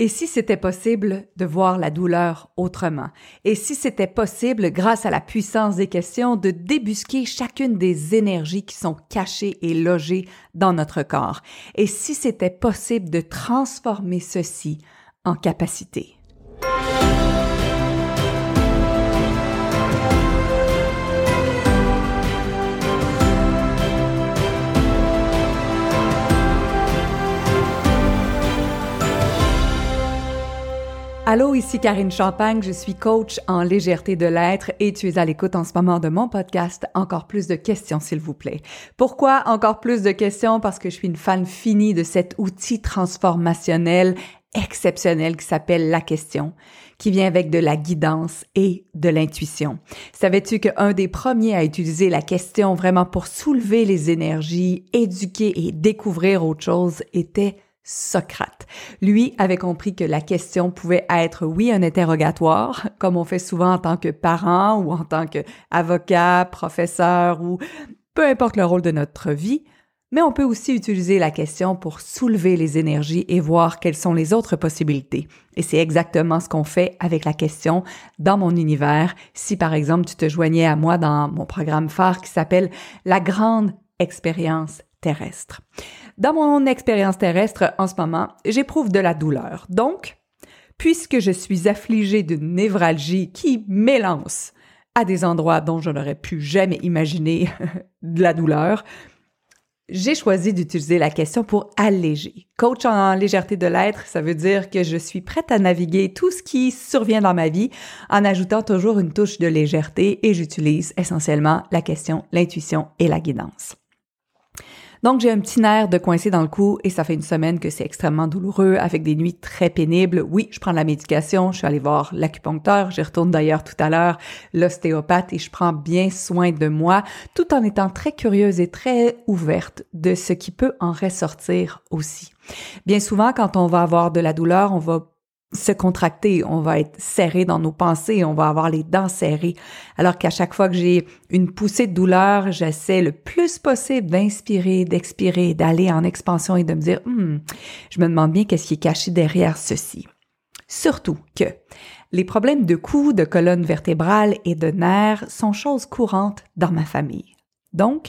Et si c'était possible de voir la douleur autrement? Et si c'était possible, grâce à la puissance des questions, de débusquer chacune des énergies qui sont cachées et logées dans notre corps? Et si c'était possible de transformer ceci en capacité? Allô, ici Karine Champagne, je suis coach en légèreté de l'être et tu es à l'écoute en ce moment de mon podcast Encore plus de questions, s'il vous plaît. Pourquoi encore plus de questions? Parce que je suis une fan finie de cet outil transformationnel exceptionnel qui s'appelle la question, qui vient avec de la guidance et de l'intuition. Savais-tu qu'un des premiers à utiliser la question vraiment pour soulever les énergies, éduquer et découvrir autre chose était Socrate. Lui avait compris que la question pouvait être, oui, un interrogatoire, comme on fait souvent en tant que parent ou en tant qu'avocat, professeur ou peu importe le rôle de notre vie, mais on peut aussi utiliser la question pour soulever les énergies et voir quelles sont les autres possibilités. Et c'est exactement ce qu'on fait avec la question dans mon univers. Si par exemple tu te joignais à moi dans mon programme phare qui s'appelle La grande expérience terrestre. Dans mon expérience terrestre en ce moment, j'éprouve de la douleur. Donc, puisque je suis affligée d'une névralgie qui m'élance à des endroits dont je n'aurais pu jamais imaginer de la douleur, j'ai choisi d'utiliser la question pour alléger. Coach en légèreté de l'être, ça veut dire que je suis prête à naviguer tout ce qui survient dans ma vie en ajoutant toujours une touche de légèreté et j'utilise essentiellement la question, l'intuition et la guidance. Donc, j'ai un petit nerf de coincé dans le cou et ça fait une semaine que c'est extrêmement douloureux avec des nuits très pénibles. Oui, je prends de la médication, je suis allée voir l'acupuncteur, j'y retourne d'ailleurs tout à l'heure, l'ostéopathe et je prends bien soin de moi tout en étant très curieuse et très ouverte de ce qui peut en ressortir aussi. Bien souvent, quand on va avoir de la douleur, on va se contracter, on va être serré dans nos pensées, on va avoir les dents serrées. Alors qu'à chaque fois que j'ai une poussée de douleur, j'essaie le plus possible d'inspirer, d'expirer, d'aller en expansion et de me dire, hmm, je me demande bien qu'est-ce qui est caché derrière ceci. Surtout que les problèmes de cou, de colonne vertébrale et de nerfs sont choses courantes dans ma famille. Donc,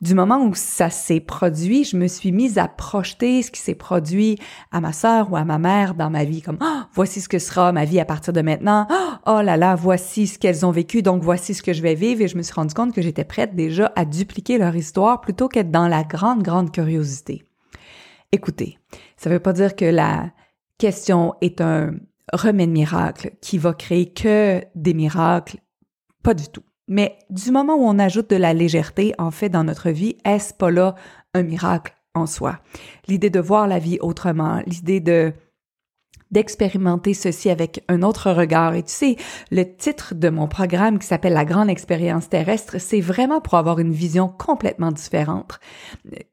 du moment où ça s'est produit, je me suis mise à projeter ce qui s'est produit à ma sœur ou à ma mère dans ma vie, comme oh, voici ce que sera ma vie à partir de maintenant. Oh là là, voici ce qu'elles ont vécu, donc voici ce que je vais vivre. Et je me suis rendu compte que j'étais prête déjà à dupliquer leur histoire plutôt qu'être dans la grande, grande curiosité. Écoutez, ça ne veut pas dire que la question est un remède miracle qui va créer que des miracles. Pas du tout. Mais du moment où on ajoute de la légèreté, en fait, dans notre vie, est-ce pas là un miracle en soi? L'idée de voir la vie autrement, l'idée de d'expérimenter ceci avec un autre regard. Et tu sais, le titre de mon programme qui s'appelle La grande expérience terrestre, c'est vraiment pour avoir une vision complètement différente,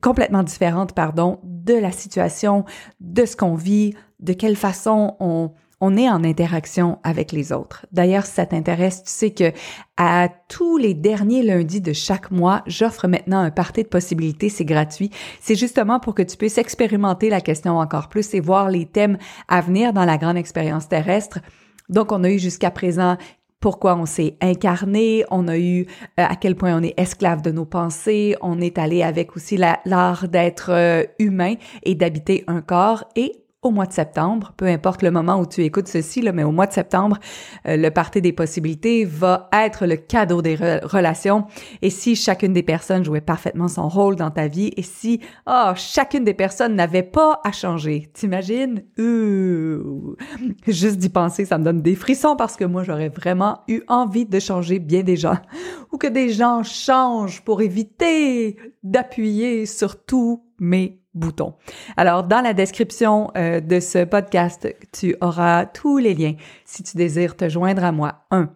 complètement différente, pardon, de la situation, de ce qu'on vit, de quelle façon on, on est en interaction avec les autres. D'ailleurs, si ça t'intéresse, tu sais que à tous les derniers lundis de chaque mois, j'offre maintenant un party de possibilités, c'est gratuit. C'est justement pour que tu puisses expérimenter la question encore plus et voir les thèmes à venir dans la grande expérience terrestre. Donc, on a eu jusqu'à présent pourquoi on s'est incarné, on a eu euh, à quel point on est esclave de nos pensées, on est allé avec aussi l'art d'être euh, humain et d'habiter un corps et au mois de septembre, peu importe le moment où tu écoutes ceci, là, mais au mois de septembre, euh, le parti des possibilités va être le cadeau des relations. Et si chacune des personnes jouait parfaitement son rôle dans ta vie, et si oh, chacune des personnes n'avait pas à changer, t'imagines? Juste d'y penser, ça me donne des frissons parce que moi, j'aurais vraiment eu envie de changer bien des gens. Ou que des gens changent pour éviter d'appuyer sur tous mes Alors, dans la description euh, de ce podcast, tu auras tous les liens si tu désires te joindre à moi. Un,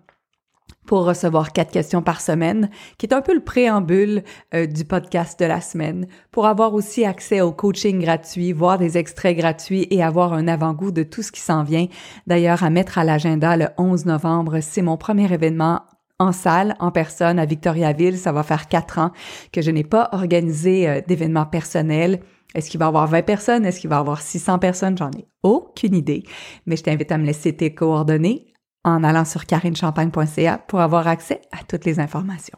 pour recevoir quatre questions par semaine, qui est un peu le préambule euh, du podcast de la semaine, pour avoir aussi accès au coaching gratuit, voir des extraits gratuits et avoir un avant-goût de tout ce qui s'en vient. D'ailleurs, à mettre à l'agenda le 11 novembre, c'est mon premier événement en salle, en personne, à Victoriaville. Ça va faire quatre ans que je n'ai pas organisé euh, d'événement personnel Est-ce qu'il va y avoir 20 personnes? Est-ce qu'il va y avoir 600 personnes? J'en ai aucune idée. Mais je t'invite à me laisser tes coordonnées en allant sur carinechampagne.ca pour avoir accès à toutes les informations.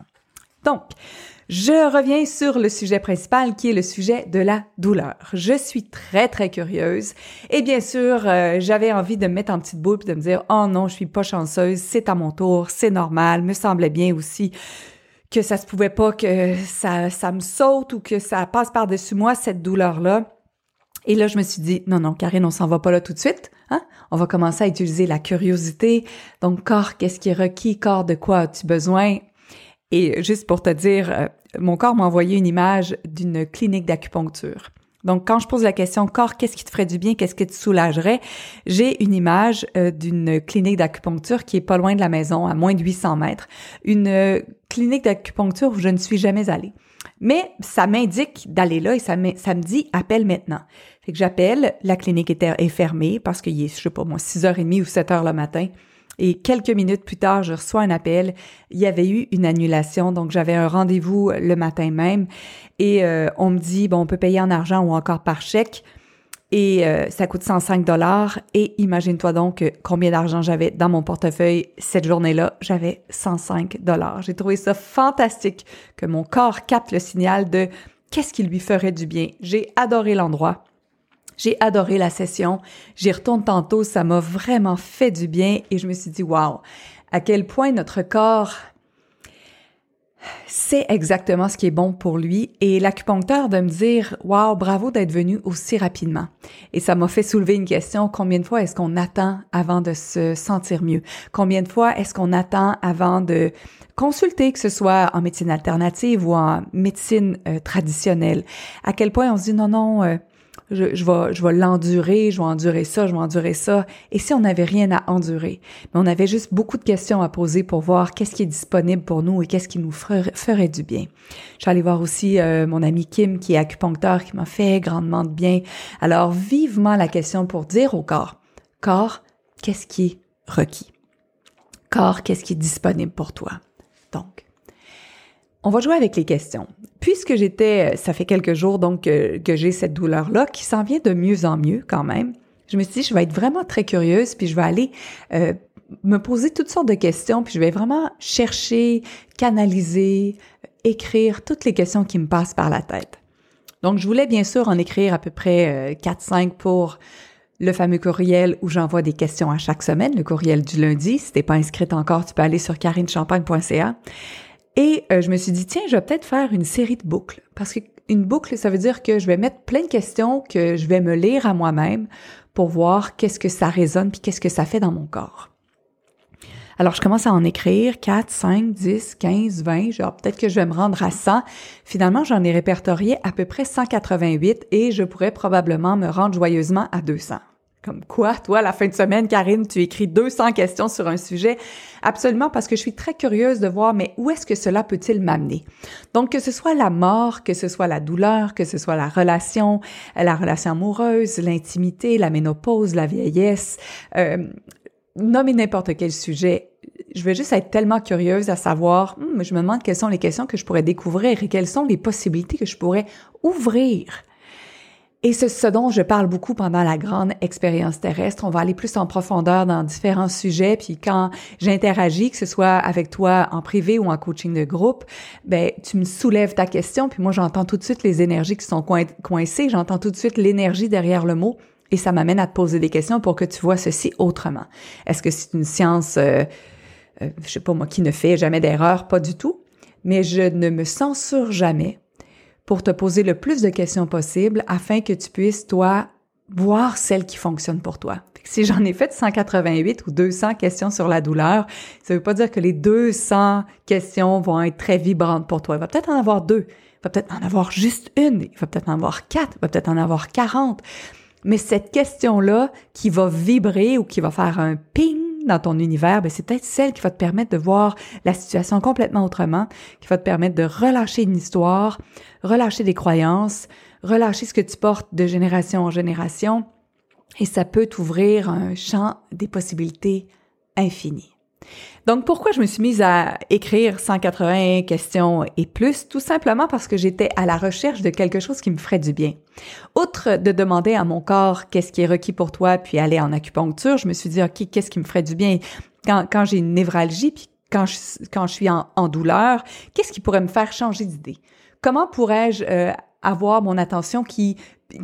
Donc, je reviens sur le sujet principal qui est le sujet de la douleur. Je suis très très curieuse et bien sûr, euh, j'avais envie de me mettre en petite boule et de me dire "Oh non, je suis pas chanceuse, c'est à mon tour, c'est normal." Me semblait bien aussi que ça se pouvait pas que ça ça me saute ou que ça passe par-dessus moi cette douleur-là. Et là, je me suis dit, non, non, Karine, on s'en va pas là tout de suite. Hein? On va commencer à utiliser la curiosité. Donc, corps, qu'est-ce qui est requis? Corps, de quoi as-tu besoin? Et juste pour te dire, euh, mon corps m'a envoyé une image d'une clinique d'acupuncture. Donc, quand je pose la question corps, qu'est-ce qui te ferait du bien, qu'est-ce qui te soulagerait, j'ai une image euh, d'une clinique d'acupuncture qui est pas loin de la maison, à moins de 800 mètres. Une euh, clinique d'acupuncture où je ne suis jamais allée. Mais ça m'indique d'aller là et ça me, dit appelle maintenant. Fait que j'appelle, la clinique est, est fermée parce qu'il est, je sais pas moi, 6h30 ou 7h le matin. Et quelques minutes plus tard, je reçois un appel. Il y avait eu une annulation, donc j'avais un rendez-vous le matin même. Et euh, on me dit, bon, on peut payer en argent ou encore par chèque. Et euh, ça coûte 105 dollars. Et imagine-toi donc combien d'argent j'avais dans mon portefeuille cette journée-là. J'avais 105 dollars. J'ai trouvé ça fantastique que mon corps capte le signal de qu'est-ce qui lui ferait du bien. J'ai adoré l'endroit. J'ai adoré la session. J'y retourne tantôt. Ça m'a vraiment fait du bien et je me suis dit, wow, à quel point notre corps c'est exactement ce qui est bon pour lui et l'acupuncteur de me dire waouh bravo d'être venu aussi rapidement et ça m'a fait soulever une question combien de fois est-ce qu'on attend avant de se sentir mieux? Combien de fois est-ce qu'on attend avant de consulter que ce soit en médecine alternative ou en médecine euh, traditionnelle? À quel point on se dit non non euh, je, je vais, je vais l'endurer, je vais endurer ça, je vais endurer ça. Et si on n'avait rien à endurer, mais on avait juste beaucoup de questions à poser pour voir qu'est-ce qui est disponible pour nous et qu'est-ce qui nous ferait, du bien. Je suis allée voir aussi euh, mon ami Kim qui est acupuncteur qui m'a fait grandement de bien. Alors vivement la question pour dire au corps, corps, qu'est-ce qui est requis? Corps, qu'est-ce qui est disponible pour toi? Donc, on va jouer avec les questions. Puisque j'étais, ça fait quelques jours donc que, j'ai cette douleur-là qui s'en vient de mieux en mieux quand même, je me suis dit, je vais être vraiment très curieuse, puis je vais aller euh, me poser toutes sortes de questions, puis je vais vraiment chercher, canaliser, écrire toutes les questions qui me passent par la tête. Donc, je voulais bien sûr en écrire à peu près 4-5 euh, pour le fameux courriel où j'envoie des questions à chaque semaine, le courriel du lundi. Si t'es pas inscrite encore, tu peux aller sur carinechampagne.ca. Et euh, je me suis dit, tiens, je vais peut-être faire une série de boucles. Parce qu'une boucle, ça veut dire que je vais mettre plein de questions que je vais me lire à moi-même pour voir qu'est-ce que ça résonne puis qu'est-ce que ça fait dans mon corps. Alors, je commence à en écrire 4, 5, 10, 15, 20, genre peut-être que je vais me rendre à 100. Finalement, j'en ai répertorié à peu près 188 et je pourrais probablement me rendre joyeusement à 200. Comme quoi, toi, la fin de semaine, Karine, tu écris 200 questions sur un sujet. Absolument, parce que je suis très curieuse de voir, mais où est-ce que cela peut-il m'amener? Donc, que ce soit la mort, que ce soit la douleur, que ce soit la relation, la relation amoureuse, l'intimité, la ménopause, la vieillesse, euh, nommez n'importe quel sujet. Je vais juste être tellement curieuse à savoir, hmm, je me demande quelles sont les questions que je pourrais découvrir et quelles sont les possibilités que je pourrais ouvrir et c'est ce dont je parle beaucoup pendant la grande expérience terrestre. On va aller plus en profondeur dans différents sujets. Puis quand j'interagis, que ce soit avec toi en privé ou en coaching de groupe, ben tu me soulèves ta question. Puis moi, j'entends tout de suite les énergies qui sont coincées. J'entends tout de suite l'énergie derrière le mot. Et ça m'amène à te poser des questions pour que tu vois ceci autrement. Est-ce que c'est une science, euh, euh, je sais pas moi, qui ne fait jamais d'erreur? Pas du tout. Mais je ne me censure jamais pour te poser le plus de questions possible afin que tu puisses, toi, voir celles qui fonctionnent pour toi. Si j'en ai fait 188 ou 200 questions sur la douleur, ça veut pas dire que les 200 questions vont être très vibrantes pour toi. Il va peut-être en avoir deux. Il va peut-être en avoir juste une. Il va peut-être en avoir quatre. Il va peut-être en avoir 40. Mais cette question-là qui va vibrer ou qui va faire un ping dans ton univers, ben c'est peut-être celle qui va te permettre de voir la situation complètement autrement, qui va te permettre de relâcher une histoire, relâcher des croyances, relâcher ce que tu portes de génération en génération, et ça peut t'ouvrir un champ des possibilités infinies. Donc pourquoi je me suis mise à écrire 180 questions et plus? Tout simplement parce que j'étais à la recherche de quelque chose qui me ferait du bien. Outre de demander à mon corps qu'est-ce qui est requis pour toi, puis aller en acupuncture, je me suis dit ok qu'est-ce qui me ferait du bien? Quand, j'ai une névralgie, puis quand je, quand je suis en, douleur, qu'est-ce qui pourrait me faire changer d'idée? Comment pourrais-je euh, avoir mon attention qui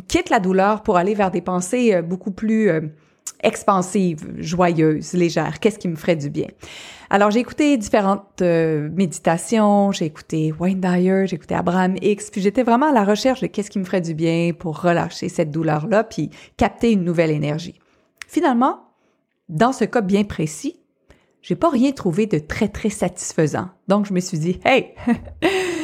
quitte la douleur pour aller vers des pensées euh, beaucoup plus euh, expansive, joyeuse, légère. Qu'est-ce qui me ferait du bien? Alors, j'ai écouté différentes euh, méditations, j'ai écouté Wayne Dyer, j'ai écouté Abraham X, puis j'étais vraiment à la recherche de qu'est-ce qui me ferait du bien pour relâcher cette douleur-là, puis capter une nouvelle énergie. Finalement, dans ce cas bien précis, j'ai pas rien trouvé de très, très satisfaisant. Donc, je me suis dit, hey,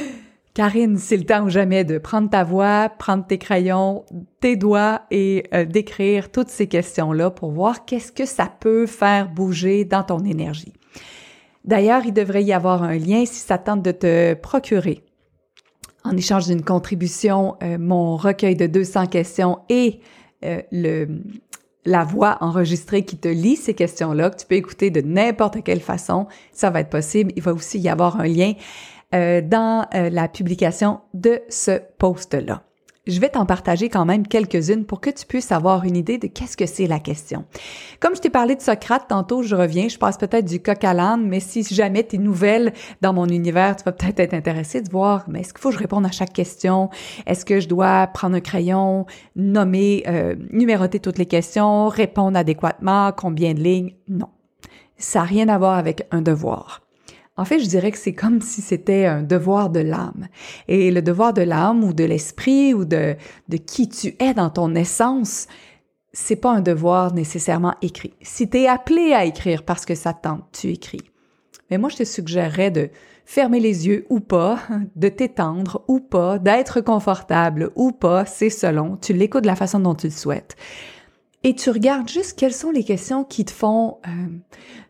Karine, c'est le temps ou jamais de prendre ta voix, prendre tes crayons, tes doigts et euh, d'écrire toutes ces questions-là pour voir qu'est-ce que ça peut faire bouger dans ton énergie. D'ailleurs, il devrait y avoir un lien si ça tente de te procurer en échange d'une contribution, euh, mon recueil de 200 questions et euh, le, la voix enregistrée qui te lit ces questions-là, que tu peux écouter de n'importe quelle façon, ça va être possible. Il va aussi y avoir un lien euh, dans euh, la publication de ce post-là. Je vais t'en partager quand même quelques-unes pour que tu puisses avoir une idée de qu'est-ce que c'est la question. Comme je t'ai parlé de Socrate tantôt, je reviens, je passe peut-être du coq à l'âne, mais si jamais tu es nouvelle dans mon univers, tu vas peut-être être intéressé de voir, mais est-ce qu'il faut que je réponde à chaque question? Est-ce que je dois prendre un crayon, nommer, euh, numéroter toutes les questions, répondre adéquatement, combien de lignes? Non. Ça n'a rien à voir avec un devoir. En fait, je dirais que c'est comme si c'était un devoir de l'âme. Et le devoir de l'âme ou de l'esprit ou de, de qui tu es dans ton essence, c'est pas un devoir nécessairement écrit. Si tu es appelé à écrire parce que ça tente, tu écris. Mais moi, je te suggérerais de fermer les yeux ou pas, de t'étendre ou pas, d'être confortable ou pas, c'est selon. Tu l'écoutes de la façon dont tu le souhaites et tu regardes juste quelles sont les questions qui te font euh,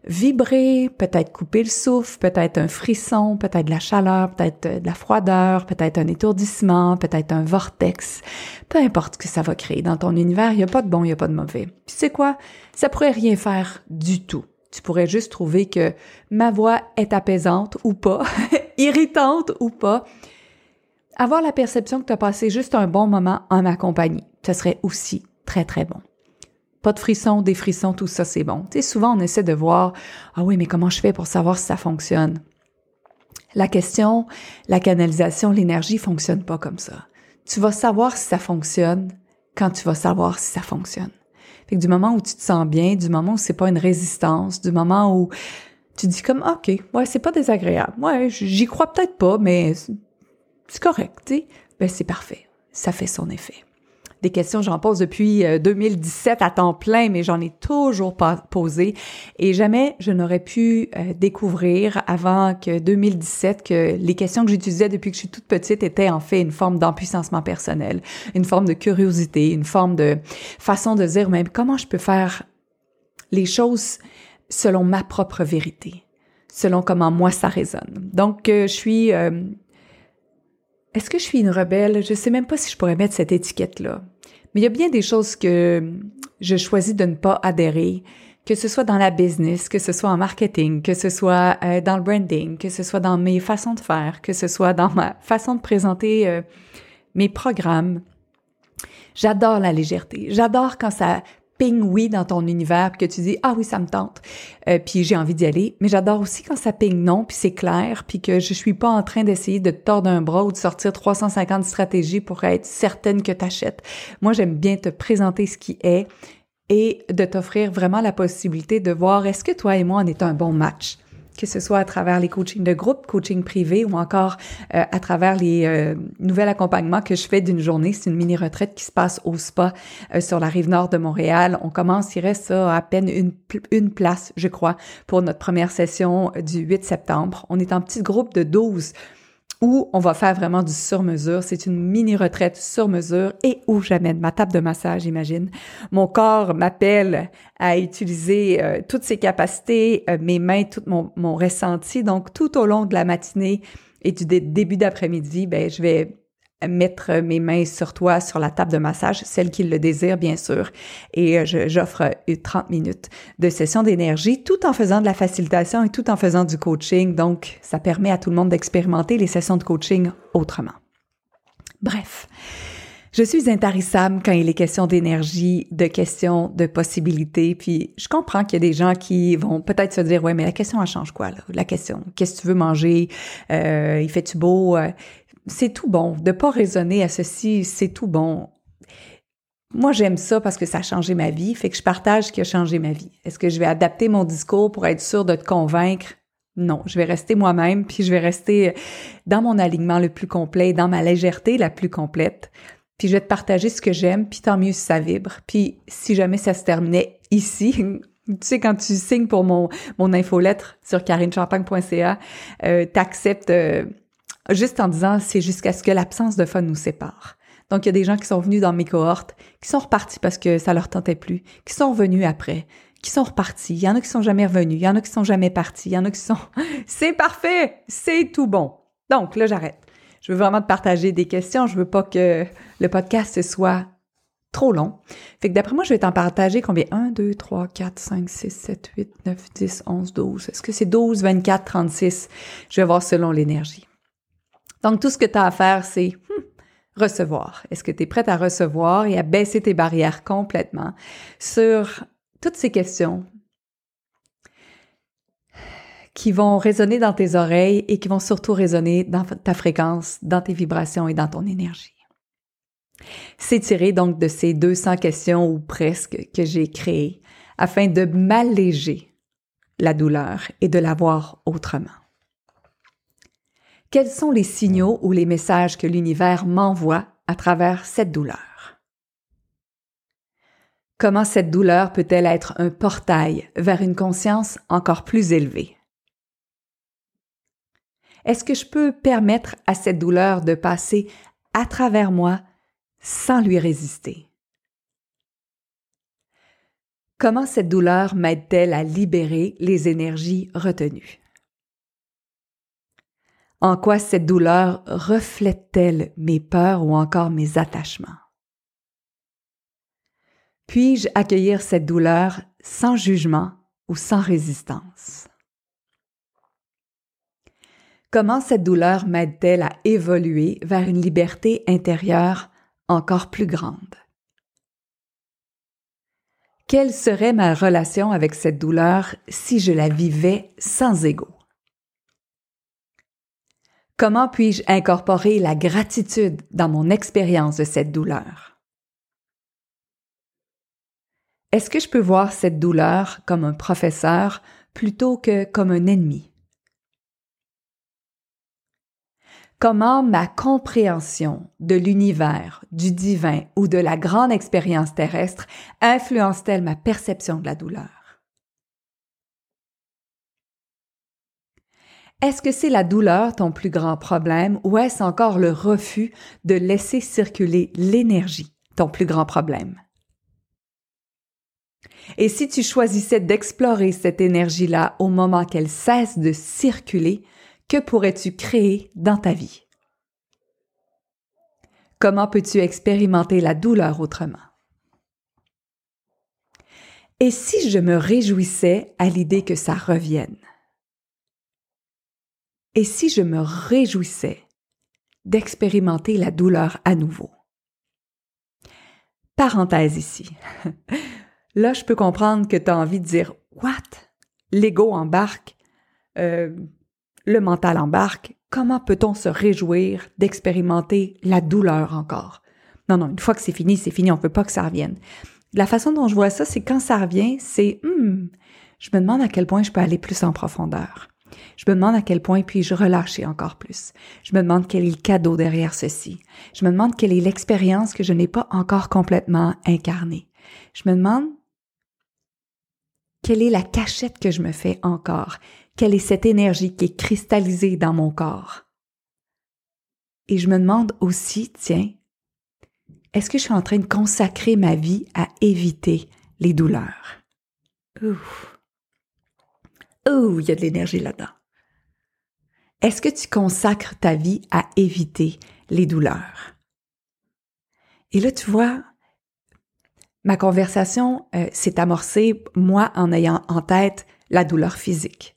vibrer, peut-être couper le souffle, peut-être un frisson, peut-être de la chaleur, peut-être euh, de la froideur, peut-être un étourdissement, peut-être un vortex. Peu importe ce que ça va créer dans ton univers, il n'y a pas de bon, il n'y a pas de mauvais. Puis c'est quoi? Ça pourrait rien faire du tout. Tu pourrais juste trouver que ma voix est apaisante ou pas, irritante ou pas. Avoir la perception que tu as passé juste un bon moment en ma compagnie, ce serait aussi très, très bon. Pas de frissons, des frissons, tout ça, c'est bon. Tu souvent, on essaie de voir, ah oui, mais comment je fais pour savoir si ça fonctionne? La question, la canalisation, l'énergie fonctionne pas comme ça. Tu vas savoir si ça fonctionne quand tu vas savoir si ça fonctionne. Fait que du moment où tu te sens bien, du moment où c'est pas une résistance, du moment où tu dis comme, OK, ouais, c'est pas désagréable. Ouais, j'y crois peut-être pas, mais c'est correct, tu. Ben, c'est parfait. Ça fait son effet des questions, j'en pose depuis 2017 euh, à temps plein, mais j'en ai toujours pas posé et jamais je n'aurais pu euh, découvrir avant que 2017 que les questions que j'utilisais depuis que je suis toute petite étaient en fait une forme d'empuissancement personnel, une forme de curiosité, une forme de façon de dire même comment je peux faire les choses selon ma propre vérité, selon comment moi ça résonne. Donc euh, je suis est-ce que je suis une rebelle? Je sais même pas si je pourrais mettre cette étiquette-là. Mais il y a bien des choses que je choisis de ne pas adhérer, que ce soit dans la business, que ce soit en marketing, que ce soit euh, dans le branding, que ce soit dans mes façons de faire, que ce soit dans ma façon de présenter euh, mes programmes. J'adore la légèreté. J'adore quand ça ping oui dans ton univers, que tu dis ah oui ça me tente, euh, puis j'ai envie d'y aller. Mais j'adore aussi quand ça ping non, puis c'est clair, puis que je suis pas en train d'essayer de tordre un bras ou de sortir 350 stratégies pour être certaine que t'achètes. Moi j'aime bien te présenter ce qui est et de t'offrir vraiment la possibilité de voir est-ce que toi et moi on est un bon match que ce soit à travers les coachings de groupe, coaching privé ou encore euh, à travers les euh, nouveaux accompagnements que je fais d'une journée. C'est une mini-retraite qui se passe au spa euh, sur la rive nord de Montréal. On commence, il reste ça à peine une, une place, je crois, pour notre première session du 8 septembre. On est en petit groupe de 12 où on va faire vraiment du sur-mesure. C'est une mini-retraite sur-mesure et où j'amène ma table de massage, imagine. Mon corps m'appelle à utiliser euh, toutes ses capacités, euh, mes mains, tout mon, mon, ressenti. Donc, tout au long de la matinée et du début d'après-midi, ben, je vais mettre mes mains sur toi, sur la table de massage, celle qui le désire, bien sûr. Et euh, j'offre 30 minutes de session d'énergie tout en faisant de la facilitation et tout en faisant du coaching. Donc, ça permet à tout le monde d'expérimenter les sessions de coaching autrement. Bref. Je suis intarissable quand il est question d'énergie, de questions, de possibilités. Puis je comprends qu'il y a des gens qui vont peut-être se dire ouais mais la question elle change quoi là? La question qu'est-ce que tu veux manger? Euh, Il fait tu beau? Euh, C'est tout bon de pas raisonner à ceci. C'est tout bon. Moi, j'aime ça parce que ça a changé ma vie, fait que je partage ce qui a changé ma vie. Est-ce que je vais adapter mon discours pour être sûr de te convaincre? Non, je vais rester moi-même, puis je vais rester dans mon alignement le plus complet, dans ma légèreté la plus complète. Puis je vais te partager ce que j'aime, puis tant mieux si ça vibre. Puis si jamais ça se terminait ici, tu sais, quand tu signes pour mon, mon infolettre sur carinechampagne.ca, euh, t'acceptes euh, juste en disant c'est jusqu'à ce que l'absence de fun nous sépare. Donc, il y a des gens qui sont venus dans mes cohortes, qui sont repartis parce que ça leur tentait plus, qui sont revenus après, qui sont repartis. Il y en a qui sont jamais revenus, il y en a qui sont jamais partis, il y en a qui sont... c'est parfait! C'est tout bon! Donc, là, j'arrête je veux vraiment te partager des questions. Je veux pas que le podcast soit trop long. Fait que d'après moi, je vais t'en partager combien? 1, 2, 3, 4, 5, 6, 7, 8, 9, 10, 11, 12. Est-ce que c'est 12, 24, 36? Je vais voir selon l'énergie. Donc, tout ce que tu as à faire, c'est hmm, recevoir. Est-ce que tu es prête à recevoir et à baisser tes barrières complètement sur toutes ces questions qui vont résonner dans tes oreilles et qui vont surtout résonner dans ta fréquence, dans tes vibrations et dans ton énergie? C'est tiré donc de ces 200 questions ou presque que j'ai créées afin de m'alléger la douleur et de la voir autrement. Quels sont les signaux ou les messages que l'univers m'envoie à travers cette douleur? Comment cette douleur peut-elle être un portail vers une conscience encore plus élevée? Est-ce que je peux permettre à cette douleur de passer à travers moi sans lui résister? Comment cette douleur m'aide-t-elle à libérer les énergies retenues? En quoi cette douleur reflète-t-elle mes peurs ou encore mes attachements? Puis-je accueillir cette douleur sans jugement ou sans résistance? Comment cette douleur m'aide-t-elle à évoluer vers une liberté intérieure encore plus grande? Quelle serait ma relation avec cette douleur si je la vivais sans ego? Comment puis-je incorporer la gratitude dans mon expérience de cette douleur? Est-ce que je peux voir cette douleur comme un professeur plutôt que comme un ennemi? comment ma compréhension de l'univers, du divin ou de la grande expérience terrestre influence-t-elle ma perception de la douleur? Est-ce que c'est la douleur ton plus grand problème ou est-ce encore le refus de laisser circuler l'énergie ton plus grand problème? Et si tu choisissais d'explorer cette énergie-là au moment qu'elle cesse de circuler, que pourrais-tu créer dans ta vie? Comment peux-tu expérimenter la douleur autrement? Et si je me réjouissais à l'idée que ça revienne? Et si je me réjouissais d'expérimenter la douleur à nouveau? Parenthèse ici. Là, je peux comprendre que tu as envie de dire What? L'ego embarque. Euh, le mental embarque, comment peut-on se réjouir d'expérimenter la douleur encore? Non, non, une fois que c'est fini, c'est fini, on ne veut pas que ça revienne. La façon dont je vois ça, c'est quand ça revient, c'est hmm, je me demande à quel point je peux aller plus en profondeur. Je me demande à quel point puis-je relâcher encore plus. Je me demande quel est le cadeau derrière ceci. Je me demande quelle est l'expérience que je n'ai pas encore complètement incarnée. Je me demande quelle est la cachette que je me fais encore. Quelle est cette énergie qui est cristallisée dans mon corps? Et je me demande aussi, tiens, est-ce que je suis en train de consacrer ma vie à éviter les douleurs? Ouh. Ouh, il y a de l'énergie là-dedans. Est-ce que tu consacres ta vie à éviter les douleurs? Et là, tu vois, ma conversation euh, s'est amorcée, moi, en ayant en tête la douleur physique.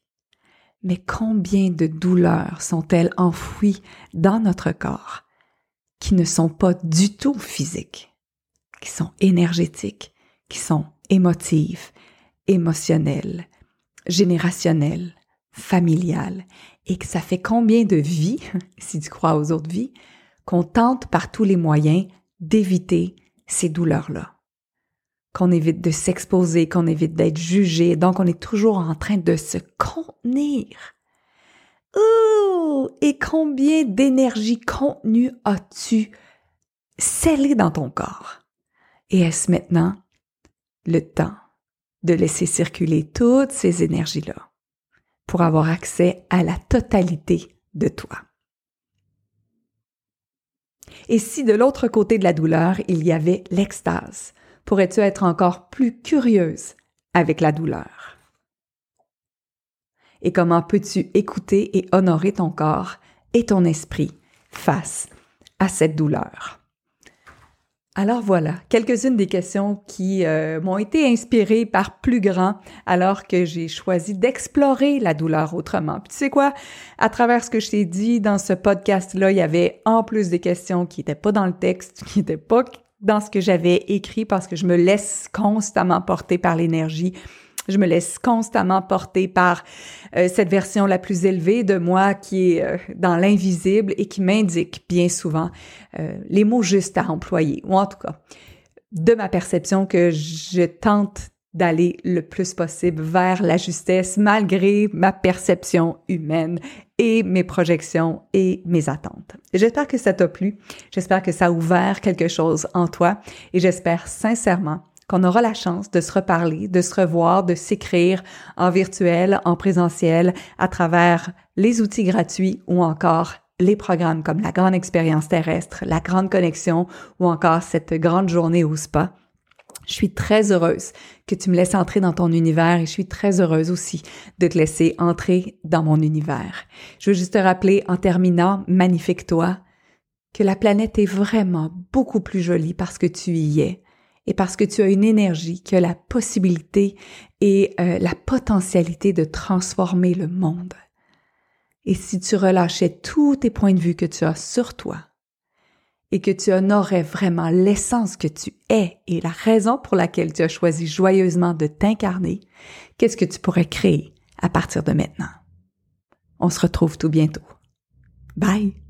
Mais combien de douleurs sont-elles enfouies dans notre corps qui ne sont pas du tout physiques, qui sont énergétiques, qui sont émotives, émotionnelles, générationnelles, familiales, et que ça fait combien de vies, si tu crois aux autres vies, qu'on tente par tous les moyens d'éviter ces douleurs-là? Qu'on évite de s'exposer, qu'on évite d'être jugé, donc on est toujours en train de se contenir. Ouh! Et combien d'énergie contenue as-tu scellée dans ton corps? Et est-ce maintenant le temps de laisser circuler toutes ces énergies-là pour avoir accès à la totalité de toi? Et si de l'autre côté de la douleur, il y avait l'extase, pourrais-tu être encore plus curieuse avec la douleur? Et comment peux-tu écouter et honorer ton corps et ton esprit face à cette douleur? Alors voilà, quelques-unes des questions qui euh, m'ont été inspirées par plus grand alors que j'ai choisi d'explorer la douleur autrement. Tu sais quoi, à travers ce que je t'ai dit dans ce podcast-là, il y avait en plus des questions qui n'étaient pas dans le texte, qui n'étaient pas dans ce que j'avais écrit parce que je me laisse constamment porter par l'énergie je me laisse constamment porter par euh, cette version la plus élevée de moi qui est euh, dans l'invisible et qui m'indique bien souvent euh, les mots justes à employer, ou en tout cas, de ma perception que je tente d'aller le plus possible vers la justesse malgré ma perception humaine et mes projections et mes attentes. J'espère que ça t'a plu, j'espère que ça a ouvert quelque chose en toi et j'espère sincèrement qu'on aura la chance de se reparler, de se revoir, de s'écrire en virtuel, en présentiel, à travers les outils gratuits ou encore les programmes comme la grande expérience terrestre, la grande connexion ou encore cette grande journée au spa. Je suis très heureuse que tu me laisses entrer dans ton univers et je suis très heureuse aussi de te laisser entrer dans mon univers. Je veux juste te rappeler en terminant, magnifique toi, que la planète est vraiment beaucoup plus jolie parce que tu y es et parce que tu as une énergie qui a la possibilité et euh, la potentialité de transformer le monde. Et si tu relâchais tous tes points de vue que tu as sur toi et que tu honorais vraiment l'essence que tu es et la raison pour laquelle tu as choisi joyeusement de t'incarner, qu'est-ce que tu pourrais créer à partir de maintenant? On se retrouve tout bientôt. Bye!